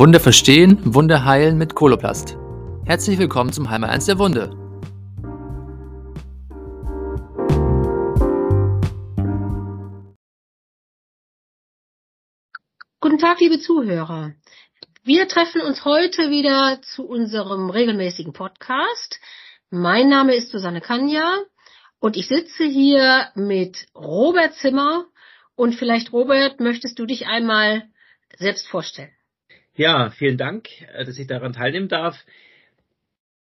Wunde verstehen, Wunde heilen mit Koloplast. Herzlich willkommen zum Heimer 1 der Wunde. Guten Tag, liebe Zuhörer. Wir treffen uns heute wieder zu unserem regelmäßigen Podcast. Mein Name ist Susanne Kanja und ich sitze hier mit Robert Zimmer. Und vielleicht, Robert, möchtest du dich einmal selbst vorstellen? Ja, vielen Dank, äh, dass ich daran teilnehmen darf.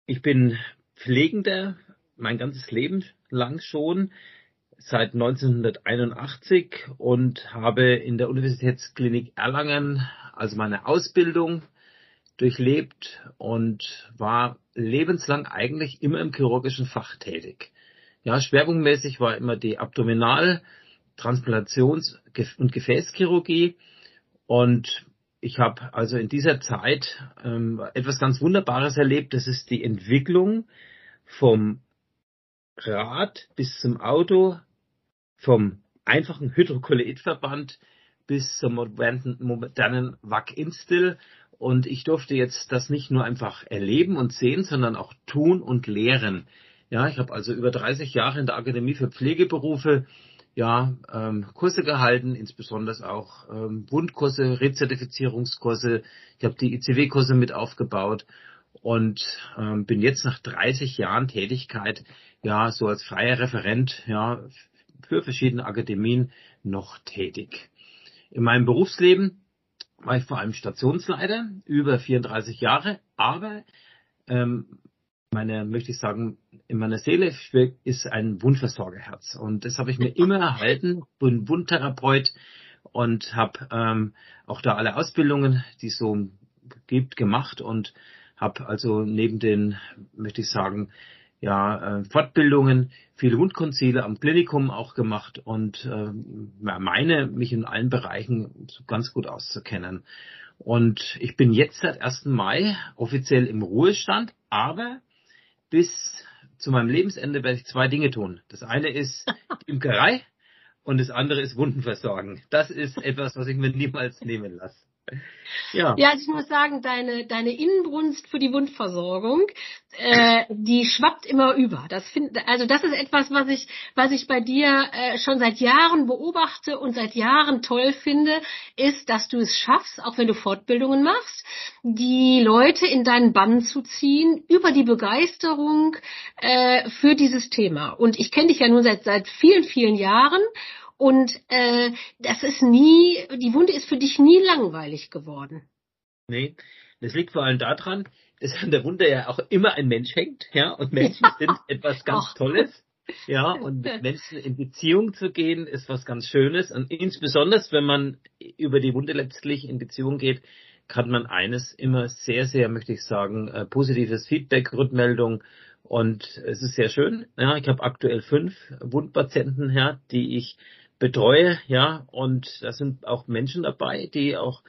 Ich bin Pflegender mein ganzes Leben lang schon, seit 1981 und habe in der Universitätsklinik Erlangen also meine Ausbildung durchlebt und war lebenslang eigentlich immer im chirurgischen Fach tätig. Ja, schwerpunktmäßig war immer die Abdominal-, Transplantations- und Gefäßchirurgie und ich habe also in dieser Zeit ähm, etwas ganz Wunderbares erlebt. Das ist die Entwicklung vom Rad bis zum Auto, vom einfachen Hydrokolloidverband bis zum modernen, modernen WAC Instill. Und ich durfte jetzt das nicht nur einfach erleben und sehen, sondern auch tun und lehren. Ja, ich habe also über 30 Jahre in der Akademie für Pflegeberufe ja, ähm, Kurse gehalten, insbesondere auch ähm, Wundkurse, Rezertifizierungskurse. Ich habe die ICW-Kurse mit aufgebaut und ähm, bin jetzt nach 30 Jahren Tätigkeit ja so als freier Referent ja für verschiedene Akademien noch tätig. In meinem Berufsleben war ich vor allem Stationsleiter über 34 Jahre, aber ähm, meine, möchte ich sagen, in meiner Seele ist ein Wundversorgerherz. Und das habe ich mir immer erhalten, bin Wundtherapeut und habe ähm, auch da alle Ausbildungen, die es so gibt, gemacht und habe also neben den, möchte ich sagen, ja, äh, Fortbildungen, viele Wundkonzile am Klinikum auch gemacht und äh, meine, mich in allen Bereichen ganz gut auszukennen. Und ich bin jetzt seit 1. Mai offiziell im Ruhestand, aber bis zu meinem Lebensende werde ich zwei Dinge tun. Das eine ist die Imkerei und das andere ist Wunden versorgen. Das ist etwas, was ich mir niemals nehmen lasse. Ja. ja, also ich muss sagen, deine, deine Inbrunst für die Wundversorgung, äh, die schwappt immer über. Das find, also das ist etwas, was ich, was ich bei dir äh, schon seit Jahren beobachte und seit Jahren toll finde, ist, dass du es schaffst, auch wenn du Fortbildungen machst, die Leute in deinen Bann zu ziehen über die Begeisterung äh, für dieses Thema. Und ich kenne dich ja nun seit seit vielen, vielen Jahren und äh, das ist nie, die Wunde ist für dich nie langweilig geworden. Nee, das liegt vor allem daran, dass an der Wunde ja auch immer ein Mensch hängt, ja, und Menschen ja. sind etwas ganz Ach. Tolles. Ja, und mit Menschen in Beziehung zu gehen, ist was ganz Schönes. Und insbesondere, wenn man über die Wunde letztlich in Beziehung geht, kann man eines immer sehr, sehr, möchte ich sagen, äh, positives Feedback, Rückmeldung. Und es ist sehr schön. Ja, ich habe aktuell fünf Wundpatienten, ja, die ich betreue, ja, und da sind auch Menschen dabei, die auch,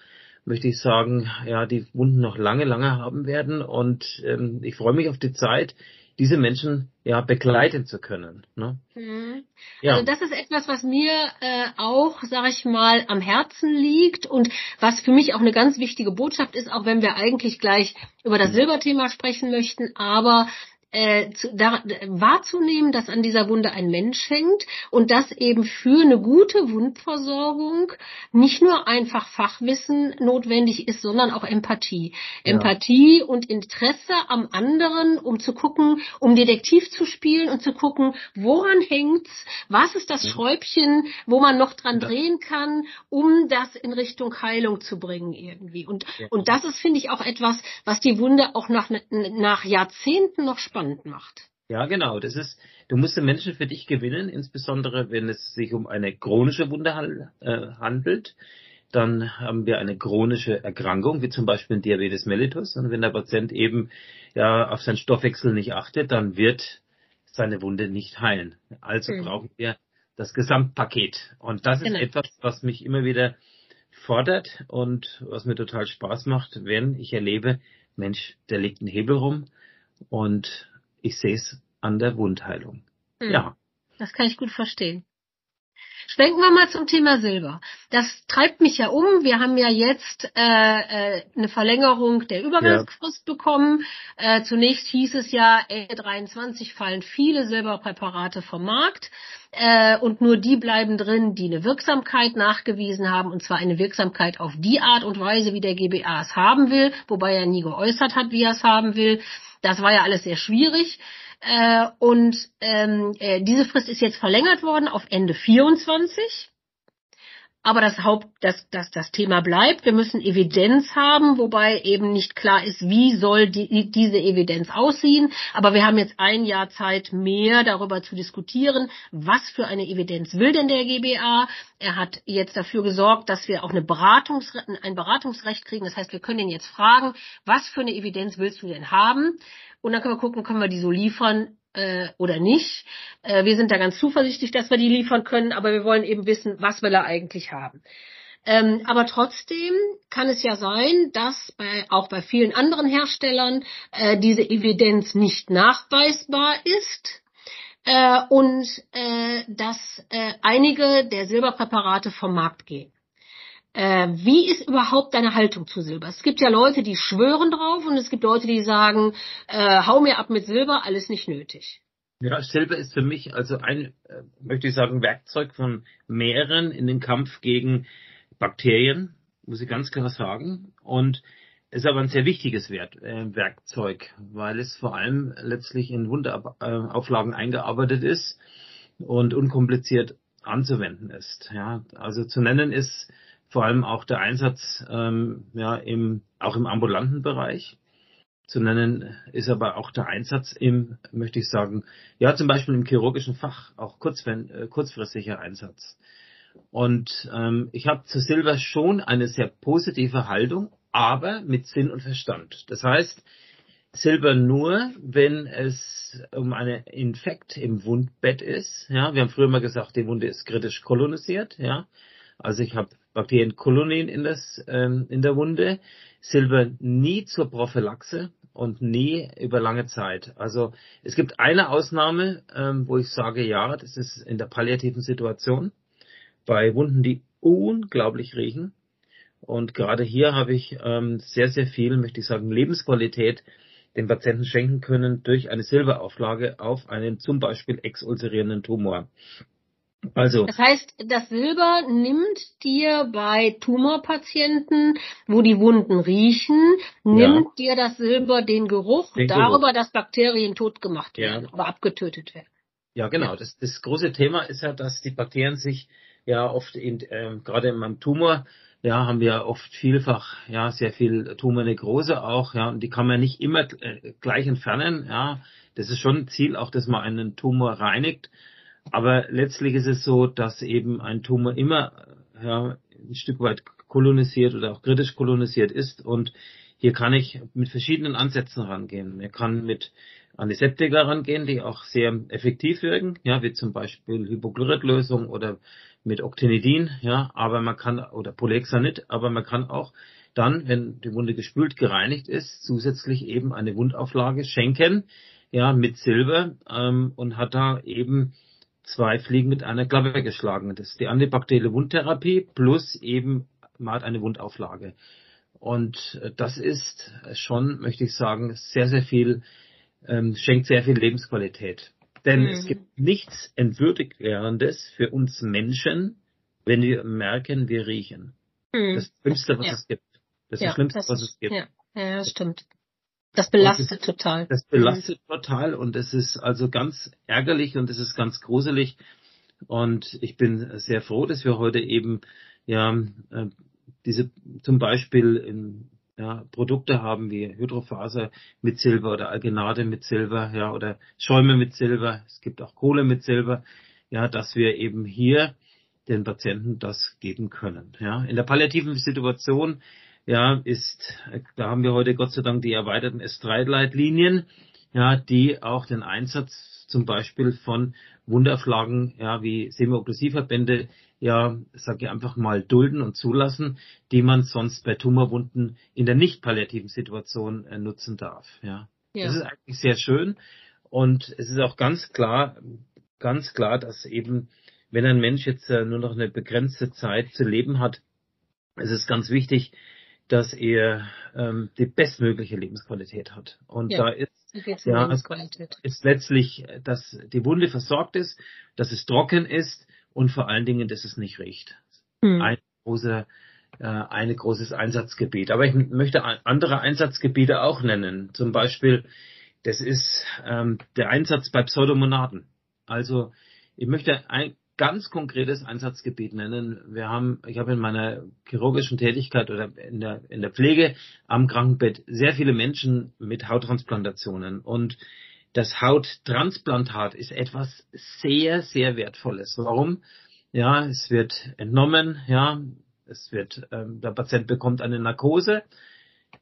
möchte ich sagen, ja, die Wunden noch lange, lange haben werden und ähm, ich freue mich auf die Zeit, diese Menschen ja begleiten zu können. Ne? Mhm. Ja. Also das ist etwas, was mir äh, auch, sage ich mal, am Herzen liegt und was für mich auch eine ganz wichtige Botschaft ist, auch wenn wir eigentlich gleich über das Silberthema sprechen möchten, aber äh, zu, da, wahrzunehmen, dass an dieser Wunde ein Mensch hängt und dass eben für eine gute Wundversorgung nicht nur einfach Fachwissen notwendig ist, sondern auch Empathie. Ja. Empathie und Interesse am anderen, um zu gucken, um Detektiv zu spielen und zu gucken, woran hängt's, was ist das Schräubchen, wo man noch dran drehen kann, um das in Richtung Heilung zu bringen irgendwie. Und, ja. und das ist, finde ich, auch etwas, was die Wunde auch nach, nach Jahrzehnten noch spannend spannend macht. Ja, genau. Das ist, du musst den Menschen für dich gewinnen, insbesondere wenn es sich um eine chronische Wunde äh, handelt. Dann haben wir eine chronische Erkrankung, wie zum Beispiel Diabetes mellitus. Und wenn der Patient eben ja auf seinen Stoffwechsel nicht achtet, dann wird seine Wunde nicht heilen. Also mhm. brauchen wir das Gesamtpaket. Und das ist genau. etwas, was mich immer wieder fordert und was mir total Spaß macht, wenn ich erlebe, Mensch, der legt einen Hebel rum und ich sehe es an der Wundheilung. Hm. Ja. Das kann ich gut verstehen. Schwenken wir mal zum Thema Silber. Das treibt mich ja um. Wir haben ja jetzt äh, äh, eine Verlängerung der Übergangsfrist ja. bekommen. Äh, zunächst hieß es ja, Ende 23 fallen viele Silberpräparate vom Markt äh, und nur die bleiben drin, die eine Wirksamkeit nachgewiesen haben, und zwar eine Wirksamkeit auf die Art und Weise, wie der GBA es haben will, wobei er nie geäußert hat, wie er es haben will. Das war ja alles sehr schwierig. Äh, und ähm, äh, diese Frist ist jetzt verlängert worden auf Ende 24. Aber das Haupt, das, das, das Thema bleibt. Wir müssen Evidenz haben, wobei eben nicht klar ist, wie soll die, diese Evidenz aussehen. Aber wir haben jetzt ein Jahr Zeit mehr darüber zu diskutieren, was für eine Evidenz will denn der GBA. Er hat jetzt dafür gesorgt, dass wir auch eine Beratungs, ein Beratungsrecht kriegen. Das heißt, wir können ihn jetzt fragen, was für eine Evidenz willst du denn haben? Und dann können wir gucken, können wir die so liefern äh, oder nicht. Äh, wir sind da ganz zuversichtlich, dass wir die liefern können, aber wir wollen eben wissen, was will er eigentlich haben. Ähm, aber trotzdem kann es ja sein, dass bei, auch bei vielen anderen Herstellern äh, diese Evidenz nicht nachweisbar ist äh, und äh, dass äh, einige der Silberpräparate vom Markt gehen. Äh, wie ist überhaupt deine Haltung zu Silber? Es gibt ja Leute, die schwören drauf und es gibt Leute, die sagen, äh, hau mir ab mit Silber, alles nicht nötig. Ja, Silber ist für mich also ein, äh, möchte ich sagen, Werkzeug von mehreren in den Kampf gegen Bakterien, muss ich ganz klar sagen. Und ist aber ein sehr wichtiges Wert, äh, Werkzeug, weil es vor allem letztlich in Wunderauflagen eingearbeitet ist und unkompliziert anzuwenden ist. Ja, also zu nennen ist vor allem auch der Einsatz ähm, ja, im, auch im ambulanten Bereich. Zu nennen ist aber auch der Einsatz im, möchte ich sagen, ja zum Beispiel im chirurgischen Fach, auch kurz, äh, kurzfristiger Einsatz. Und ähm, ich habe zu Silber schon eine sehr positive Haltung, aber mit Sinn und Verstand. Das heißt, Silber nur, wenn es um einen Infekt im Wundbett ist. Ja, wir haben früher mal gesagt, die Wunde ist kritisch kolonisiert. Ja, also ich habe Bakterienkolonien in, das, ähm, in der Wunde. Silber nie zur Prophylaxe und nie über lange Zeit. Also es gibt eine Ausnahme, ähm, wo ich sage, ja, das ist in der palliativen Situation bei Wunden, die unglaublich riechen. Und gerade hier habe ich ähm, sehr, sehr viel, möchte ich sagen, Lebensqualität den Patienten schenken können durch eine Silberauflage auf einen zum Beispiel exulcerierenden Tumor. Also. Das heißt, das Silber nimmt dir bei Tumorpatienten, wo die Wunden riechen, nimmt ja. dir das Silber den Geruch den darüber, Geruch. dass Bakterien tot gemacht werden ja. oder abgetötet werden. Ja, genau. Das, das große Thema ist ja, dass die Bakterien sich ja oft in, äh, gerade in meinem Tumor, ja, haben wir oft vielfach, ja, sehr viel Tumornekrose auch, ja, und die kann man nicht immer äh, gleich entfernen, ja. Das ist schon ein Ziel, auch dass man einen Tumor reinigt. Aber letztlich ist es so, dass eben ein Tumor immer ja, ein Stück weit kolonisiert oder auch kritisch kolonisiert ist. Und hier kann ich mit verschiedenen Ansätzen rangehen. Ich kann mit Antiseptika rangehen, die auch sehr effektiv wirken, ja, wie zum Beispiel Hypochloridlösung oder mit Octinidin, ja, aber man kann, oder Polexanid, aber man kann auch dann, wenn die Wunde gespült gereinigt ist, zusätzlich eben eine Wundauflage schenken, ja, mit Silber ähm, und hat da eben zwei Fliegen mit einer Klappe geschlagen. Das ist die antibakterielle Wundtherapie plus eben man hat eine Wundauflage. Und äh, das ist schon, möchte ich sagen, sehr, sehr viel, ähm, schenkt sehr viel Lebensqualität. Denn mhm. es gibt nichts Entwürdigendes für uns Menschen, wenn wir merken, wir riechen. Mhm. Das Schlimmste, was ja. es gibt. Das ist ja, das Schlimmste, was es gibt. Ja, ja das stimmt. Das belastet das, total. Das belastet mhm. total und es ist also ganz ärgerlich und es ist ganz gruselig. Und ich bin sehr froh, dass wir heute eben ja äh, diese zum Beispiel in, ja, Produkte haben wie Hydrofaser mit Silber oder Algenade mit Silber, ja, oder Schäume mit Silber. Es gibt auch Kohle mit Silber, ja, dass wir eben hier den Patienten das geben können. Ja, in der palliativen Situation ja, ist, da haben wir heute Gott sei Dank die erweiterten S3-Leitlinien, ja, die auch den Einsatz zum Beispiel von Wunderflaggen, ja, wie Semiokklusivverbände, ja, sage ich einfach mal dulden und zulassen, die man sonst bei Tumorwunden in der nicht palliativen Situation äh, nutzen darf, ja. ja. Das ist eigentlich sehr schön und es ist auch ganz klar, ganz klar, dass eben wenn ein Mensch jetzt äh, nur noch eine begrenzte Zeit zu leben hat, ist es ganz wichtig, dass er ähm, die bestmögliche Lebensqualität hat. Und ja, da ist, ja, ist letztlich, dass die Wunde versorgt ist, dass es trocken ist und vor allen Dingen, dass es nicht riecht. Hm. Ein großer äh, ein großes Einsatzgebiet. Aber ich möchte andere Einsatzgebiete auch nennen. Zum Beispiel, das ist ähm, der Einsatz bei Pseudomonaden. Also ich möchte ein ganz konkretes Einsatzgebiet nennen. Wir haben, ich habe in meiner chirurgischen Tätigkeit oder in der, in der Pflege am Krankenbett sehr viele Menschen mit Hauttransplantationen und das Hauttransplantat ist etwas sehr, sehr Wertvolles. Warum? Ja, es wird entnommen, ja, es wird, ähm, der Patient bekommt eine Narkose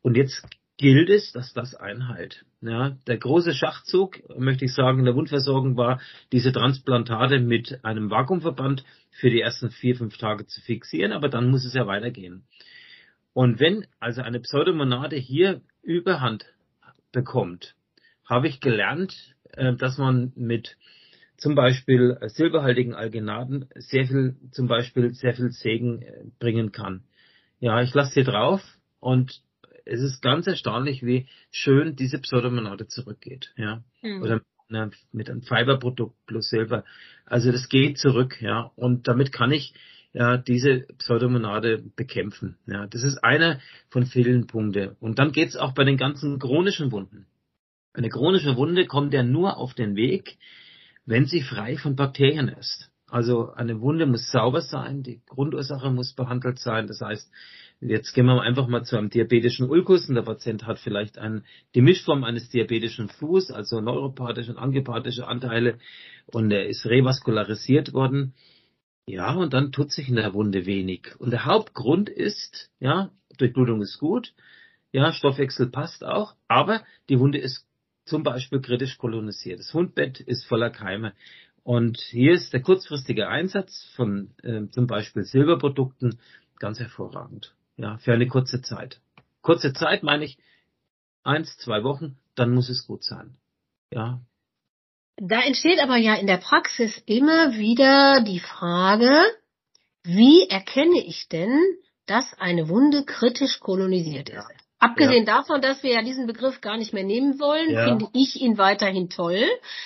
und jetzt gilt es, dass das einhält. Ja, der große Schachzug, möchte ich sagen, in der Wundversorgung war, diese Transplantate mit einem Vakuumverband für die ersten vier, fünf Tage zu fixieren, aber dann muss es ja weitergehen. Und wenn also eine Pseudomonade hier Überhand bekommt, habe ich gelernt, äh, dass man mit zum Beispiel silberhaltigen Algenaten sehr viel, zum Beispiel sehr viel Segen äh, bringen kann. Ja, ich lasse sie drauf und es ist ganz erstaunlich, wie schön diese Pseudomonade zurückgeht, ja. Mhm. Oder mit einem Fiberprodukt plus Silber. Also das geht zurück, ja. Und damit kann ich ja diese Pseudomonade bekämpfen. Ja, das ist einer von vielen Punkten. Und dann geht's auch bei den ganzen chronischen Wunden. Eine chronische Wunde kommt ja nur auf den Weg, wenn sie frei von Bakterien ist. Also eine Wunde muss sauber sein, die Grundursache muss behandelt sein. Das heißt, Jetzt gehen wir einfach mal zu einem diabetischen Ulkus und der Patient hat vielleicht ein, die Mischform eines diabetischen Fuß, also neuropathische und angepathische Anteile und er ist revaskularisiert worden. Ja, und dann tut sich in der Wunde wenig. Und der Hauptgrund ist, ja, Durchblutung ist gut, ja, Stoffwechsel passt auch, aber die Wunde ist zum Beispiel kritisch kolonisiert. Das Wundbett ist voller Keime. Und hier ist der kurzfristige Einsatz von äh, zum Beispiel Silberprodukten ganz hervorragend ja, für eine kurze Zeit. Kurze Zeit meine ich eins, zwei Wochen, dann muss es gut sein. Ja. Da entsteht aber ja in der Praxis immer wieder die Frage, wie erkenne ich denn, dass eine Wunde kritisch kolonisiert ist? Abgesehen ja. davon, dass wir ja diesen Begriff gar nicht mehr nehmen wollen, ja. finde ich ihn weiterhin toll,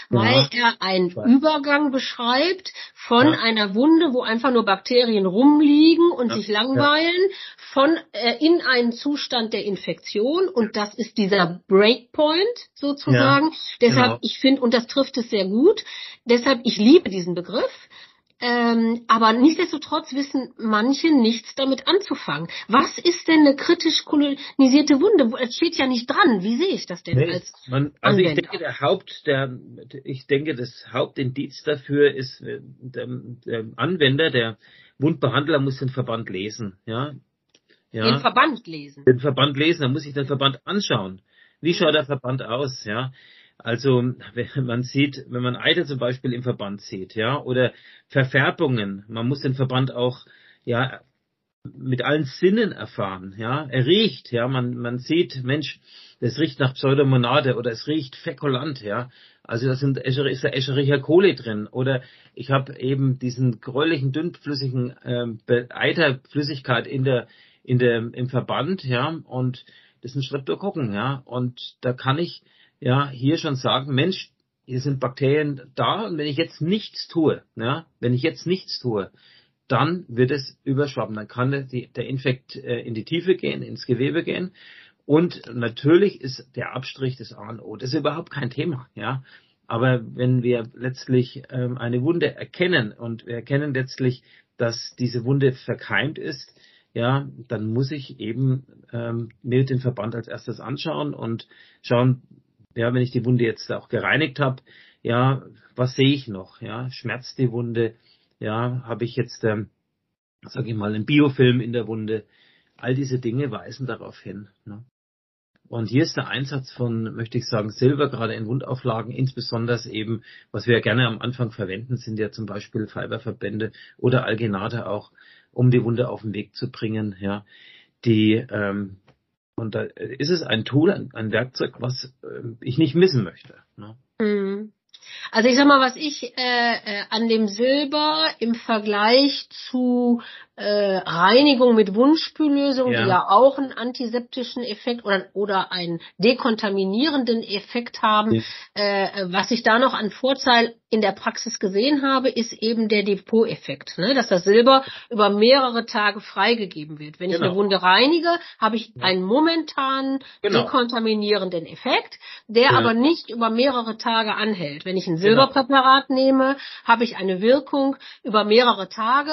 weil ja. er einen Übergang beschreibt von einer Wunde, wo einfach nur Bakterien rumliegen und sich langweilen, von äh, in einen Zustand der Infektion und das ist dieser Breakpoint sozusagen. Deshalb, genau. ich finde, und das trifft es sehr gut, deshalb, ich liebe diesen Begriff. Ähm, aber nichtsdestotrotz wissen manche nichts damit anzufangen. Was ist denn eine kritisch kolonisierte Wunde? Es steht ja nicht dran. Wie sehe ich das denn nee, als man, Also Anwender? ich denke, der Haupt, der, ich denke, das Hauptindiz dafür ist äh, der, der Anwender, der Wundbehandler muss den Verband lesen, ja. ja. Den Verband lesen. Den Verband lesen, dann muss ich den Verband anschauen. Wie schaut der Verband aus, ja? Also man sieht, wenn man Eiter zum Beispiel im Verband sieht, ja, oder Verfärbungen, man muss den Verband auch ja mit allen Sinnen erfahren, ja. Er riecht, ja, man man sieht, Mensch, das riecht nach Pseudomonade oder es riecht fekulant, ja. Also da sind ist da Escherichia coli drin oder ich habe eben diesen gräulichen dünnflüssigen äh, Eiterflüssigkeit in der in der im Verband, ja, und das ein Streptokokken, ja, und da kann ich ja, hier schon sagen, Mensch, hier sind Bakterien da und wenn ich jetzt nichts tue, ja, wenn ich jetzt nichts tue, dann wird es überschwappen. Dann kann der Infekt äh, in die Tiefe gehen, ins Gewebe gehen. Und natürlich ist der Abstrich des A und O. Das ist überhaupt kein Thema, ja. Aber wenn wir letztlich ähm, eine Wunde erkennen und wir erkennen letztlich, dass diese Wunde verkeimt ist, ja, dann muss ich eben ähm, mir den Verband als erstes anschauen und schauen, ja, wenn ich die Wunde jetzt auch gereinigt habe, ja, was sehe ich noch? Ja, schmerzt die Wunde? Ja, habe ich jetzt, ähm, sage ich mal, einen Biofilm in der Wunde? All diese Dinge weisen darauf hin. Ne? Und hier ist der Einsatz von, möchte ich sagen, Silber, gerade in Wundauflagen, insbesondere eben, was wir ja gerne am Anfang verwenden, sind ja zum Beispiel Fiberverbände oder Algenate auch, um die Wunde auf den Weg zu bringen, ja, die ähm, und da ist es ein Tool, ein, Werkzeug, was äh, ich nicht missen möchte. Ne? Mhm. Also ich sag mal, was ich äh, äh, an dem Silber im Vergleich zu äh, Reinigung mit Wundspüllösung, ja. die ja auch einen antiseptischen Effekt oder, oder einen dekontaminierenden Effekt haben. Ja. Äh, was ich da noch an Vorteil in der Praxis gesehen habe, ist eben der Depot-Effekt, ne? dass das Silber über mehrere Tage freigegeben wird. Wenn genau. ich eine Wunde reinige, habe ich einen momentanen genau. dekontaminierenden Effekt, der ja. aber nicht über mehrere Tage anhält. Wenn ich ein genau. Silberpräparat nehme, habe ich eine Wirkung über mehrere Tage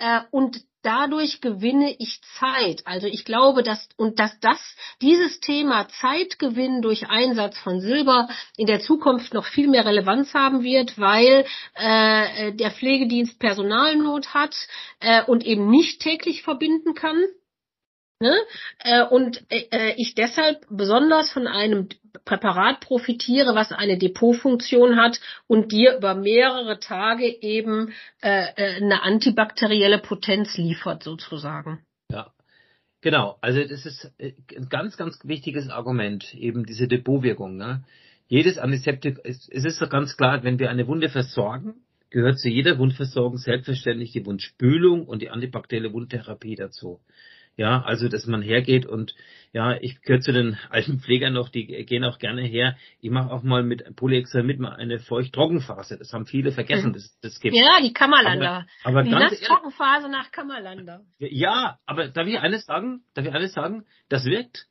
äh, und dadurch gewinne ich Zeit. Also ich glaube, dass und dass das dieses Thema Zeitgewinn durch Einsatz von Silber in der Zukunft noch viel mehr Relevanz haben wird, weil äh, der Pflegedienst Personalnot hat äh, und eben nicht täglich verbinden kann. Ne? Äh, und äh, äh, ich deshalb besonders von einem Präparat profitiere, was eine Depotfunktion hat und dir über mehrere Tage eben eine antibakterielle Potenz liefert, sozusagen. Ja, genau. Also das ist ein ganz, ganz wichtiges Argument, eben diese Depotwirkung. Ne? Jedes Antiseptik, es ist doch ganz klar, wenn wir eine Wunde versorgen, gehört zu jeder Wundversorgung selbstverständlich die Wundspülung und die antibakterielle Wundtherapie dazu. Ja, also dass man hergeht und ja, ich gehöre zu den alten Pflegern noch, die gehen auch gerne her. Ich mache auch mal mit Polyexamid mal eine Feucht-Trockenphase. Das haben viele vergessen. Mhm. Das, das gibt. Ja, die Kammerlander. Aber, aber die ganz Trockenphase nach Kammerlander. Ja, aber darf ich eines sagen? Darf ich eines sagen? Das wirkt.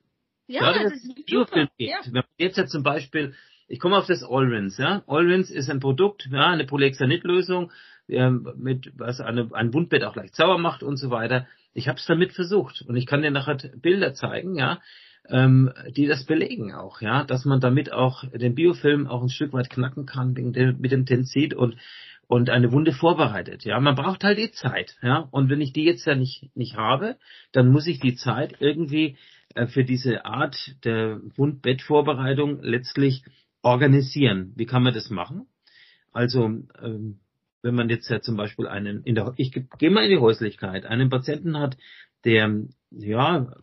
Ja, Gerade das ist Biofilm geht. Ja. Wenn man jetzt ja zum Beispiel, ich komme auf das Allrins, ja. Allrins ist ein Produkt, ja, eine Polyexanid-Lösung, ähm, mit was eine, ein Wundbett auch leicht sauer macht und so weiter. Ich habe es damit versucht und ich kann dir nachher Bilder zeigen, ja, ähm, die das belegen auch, ja, dass man damit auch den Biofilm auch ein Stück weit knacken kann mit dem Tenzid und und eine Wunde vorbereitet. Ja, man braucht halt die Zeit. Ja, und wenn ich die jetzt ja nicht nicht habe, dann muss ich die Zeit irgendwie äh, für diese Art der Wundbettvorbereitung letztlich organisieren. Wie kann man das machen? Also ähm, wenn man jetzt ja zum Beispiel einen, in der, ich gehe mal in die Häuslichkeit, einen Patienten hat, der, ja,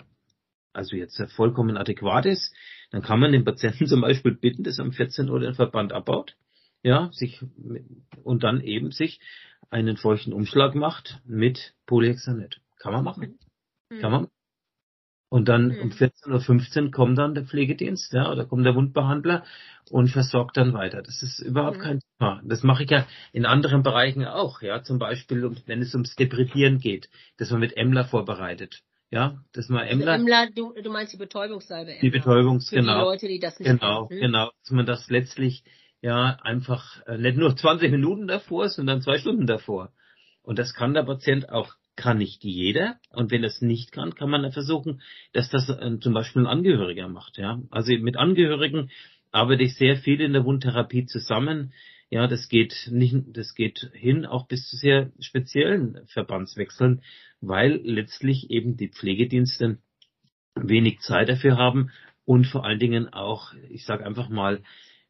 also jetzt vollkommen adäquat ist, dann kann man den Patienten zum Beispiel bitten, dass er um 14 Uhr den Verband abbaut, ja, sich, und dann eben sich einen feuchten Umschlag macht mit Polyhexanet. Kann man machen. Mhm. Kann man und dann mhm. um 14.15 Uhr kommt dann der Pflegedienst, ja, oder kommt der Wundbehandler und versorgt dann weiter. Das ist überhaupt mhm. kein Thema. Das mache ich ja in anderen Bereichen auch, ja, zum Beispiel, wenn es ums Depredieren geht, dass man mit Emler vorbereitet. Ja, dass man Emler. Also Emler du, du meinst die Betäubungssalbe. Emler. Die Betäubungs, Für genau. Die Leute, die das nicht Genau, kennen. genau. Dass man das letztlich ja einfach äh, nicht nur 20 Minuten davor, sondern zwei Stunden davor. Und das kann der Patient auch kann nicht jeder. Und wenn das nicht kann, kann man versuchen, dass das äh, zum Beispiel ein Angehöriger macht. Ja, also mit Angehörigen arbeite ich sehr viel in der Wundtherapie zusammen. Ja, das geht nicht, das geht hin auch bis zu sehr speziellen Verbandswechseln, weil letztlich eben die Pflegedienste wenig Zeit dafür haben und vor allen Dingen auch, ich sage einfach mal,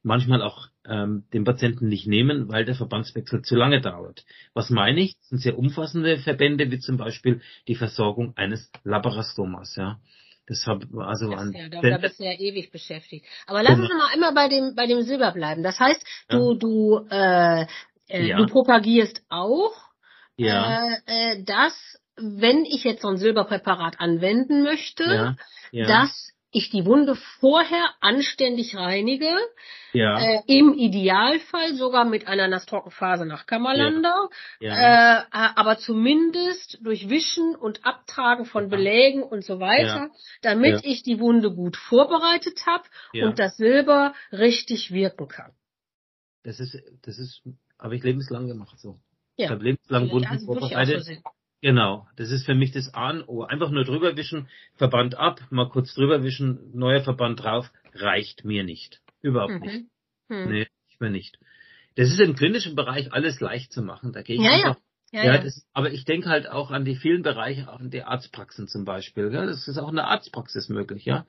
manchmal auch ähm, den Patienten nicht nehmen, weil der Verbandswechsel zu lange dauert. Was meine ich? Das sind sehr umfassende Verbände, wie zum Beispiel die Versorgung eines Labarastomas. Ja. Deshalb, also an ja, da, da bist du ja ewig beschäftigt. Aber lass uns mal immer bei dem bei dem Silber bleiben. Das heißt, du ja. du äh, äh, ja. du propagierst auch, ja. äh, äh, dass wenn ich jetzt so ein Silberpräparat anwenden möchte, dass ich die Wunde vorher anständig reinige, ja. äh, im Idealfall sogar mit einer Nasstrockenphase nach Kammerlander, ja. Ja. Äh, aber zumindest durch Wischen und Abtragen von Belägen und so weiter, damit ich die Wunde gut vorbereitet habe und das Silber richtig wirken kann. Das ist, das ist, habe ich lebenslang gemacht so. Ja. Ich habe lebenslang Wunden vorbereitet. Genau, das ist für mich das A und O. Einfach nur drüber wischen, Verband ab, mal kurz drüber wischen, neuer Verband drauf, reicht mir nicht. Überhaupt mhm. nicht. Mhm. Nee, ich mir nicht. Das ist im klinischen Bereich alles leicht zu machen. Da gehe ich ja, einfach, ja. Ja, ja, das, aber ich denke halt auch an die vielen Bereiche, auch an die Arztpraxen zum Beispiel. Ja, das ist auch in der Arztpraxis möglich, ja.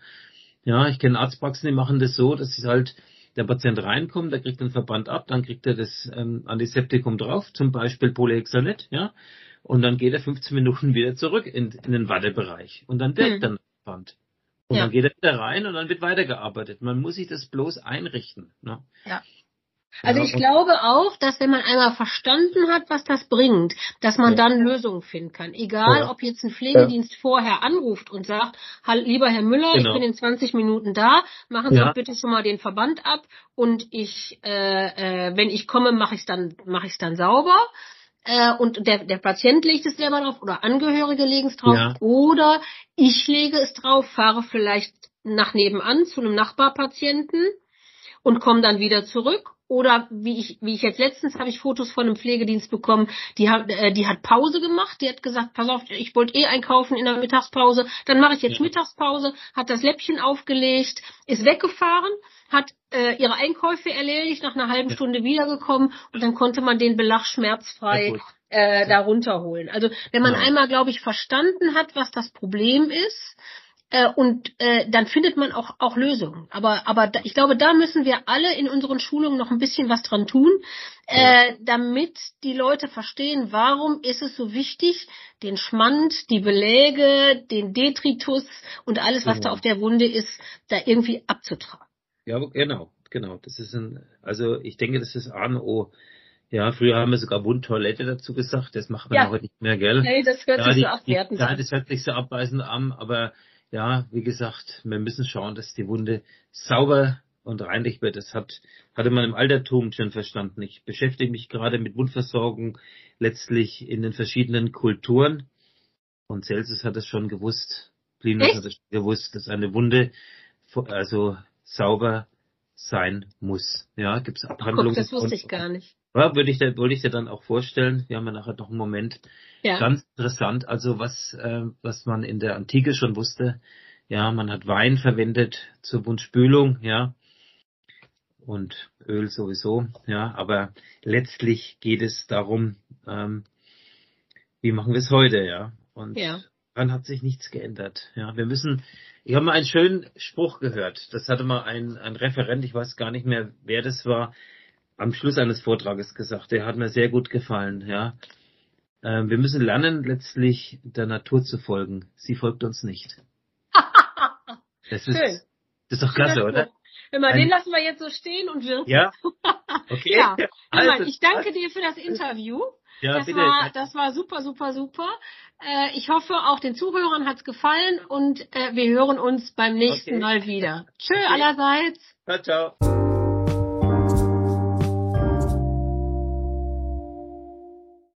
Ja, ich kenne Arztpraxen, die machen das so, dass sie halt der Patient reinkommt, der kriegt den Verband ab, dann kriegt er das ähm, Antiseptikum drauf, zum Beispiel Polyhexanet, ja und dann geht er 15 Minuten wieder zurück in, in den Wartebereich und dann wirkt hm. dann Band. Und ja. dann geht er wieder rein und dann wird weitergearbeitet. Man muss sich das bloß einrichten. Ne? Ja. Also ich glaube auch, dass wenn man einmal verstanden hat, was das bringt, dass man ja. dann Lösungen finden kann. Egal, ja. ob jetzt ein Pflegedienst ja. vorher anruft und sagt, lieber Herr Müller, genau. ich bin in 20 Minuten da, machen Sie bitte schon mal den Verband ab und ich, äh, äh, wenn ich komme, mache ich es dann, mache ich es dann sauber äh, und der, der Patient legt es selber drauf oder Angehörige legen es drauf ja. oder ich lege es drauf, fahre vielleicht nach nebenan zu einem Nachbarpatienten und komme dann wieder zurück oder wie ich, wie ich jetzt letztens habe ich Fotos von einem Pflegedienst bekommen, die hat, äh, die hat Pause gemacht, die hat gesagt, pass auf, ich wollte eh einkaufen in der Mittagspause, dann mache ich jetzt ja. Mittagspause, hat das Läppchen aufgelegt, ist weggefahren, hat äh, ihre Einkäufe erledigt, nach einer halben ja. Stunde wiedergekommen und dann konnte man den Belach schmerzfrei äh, da runterholen. Also wenn man ja. einmal, glaube ich, verstanden hat, was das Problem ist, äh, und äh, dann findet man auch auch Lösungen. Aber aber da, ich glaube, da müssen wir alle in unseren Schulungen noch ein bisschen was dran tun, äh, damit die Leute verstehen, warum ist es so wichtig, den Schmand, die Beläge, den Detritus und alles, was ja. da auf der Wunde ist, da irgendwie abzutragen. Ja, genau, genau. Das ist ein, also ich denke, das ist A und O. Ja, früher haben wir sogar Wundtoilette dazu gesagt, das macht man ja. heute nicht mehr, gell? Nee, das hört ja, sich die, so abwertend an. Ja, das hört sich so abbeißend an, aber ja, wie gesagt, wir müssen schauen, dass die Wunde sauber und reinlich wird. Das hat, hatte man im Altertum schon verstanden. Ich beschäftige mich gerade mit Wundversorgung letztlich in den verschiedenen Kulturen. Und Celsius hat es schon gewusst, Plinus hat es schon gewusst, dass eine Wunde also sauber sein muss. Ja, gibt es Abhandlungen. Guck, das wusste ich gar nicht. Ja, würde ich, wollte ich dir dann auch vorstellen. Wir haben ja nachher noch einen Moment. Ja. Ganz interessant. Also was, äh, was man in der Antike schon wusste. Ja, man hat Wein verwendet zur Wundspülung, ja. Und Öl sowieso, ja. Aber letztlich geht es darum, ähm, wie machen wir es heute, ja. Und ja. Dann hat sich nichts geändert. Ja, wir müssen, ich habe mal einen schönen Spruch gehört. Das hatte mal ein, ein Referent, ich weiß gar nicht mehr, wer das war am Schluss eines Vortrages gesagt. Der hat mir sehr gut gefallen, ja. Ähm, wir müssen lernen, letztlich der Natur zu folgen. Sie folgt uns nicht. Das ist, Schön. das ist doch klasse, oder? Immer, den lassen wir jetzt so stehen und wirken. Ja. Okay. ja. Also, ich danke dir für das Interview. Ja, das bitte. war, das war super, super, super. Äh, ich hoffe, auch den Zuhörern hat's gefallen und äh, wir hören uns beim nächsten okay. Mal wieder. Tschö okay. allerseits. Ciao, ciao.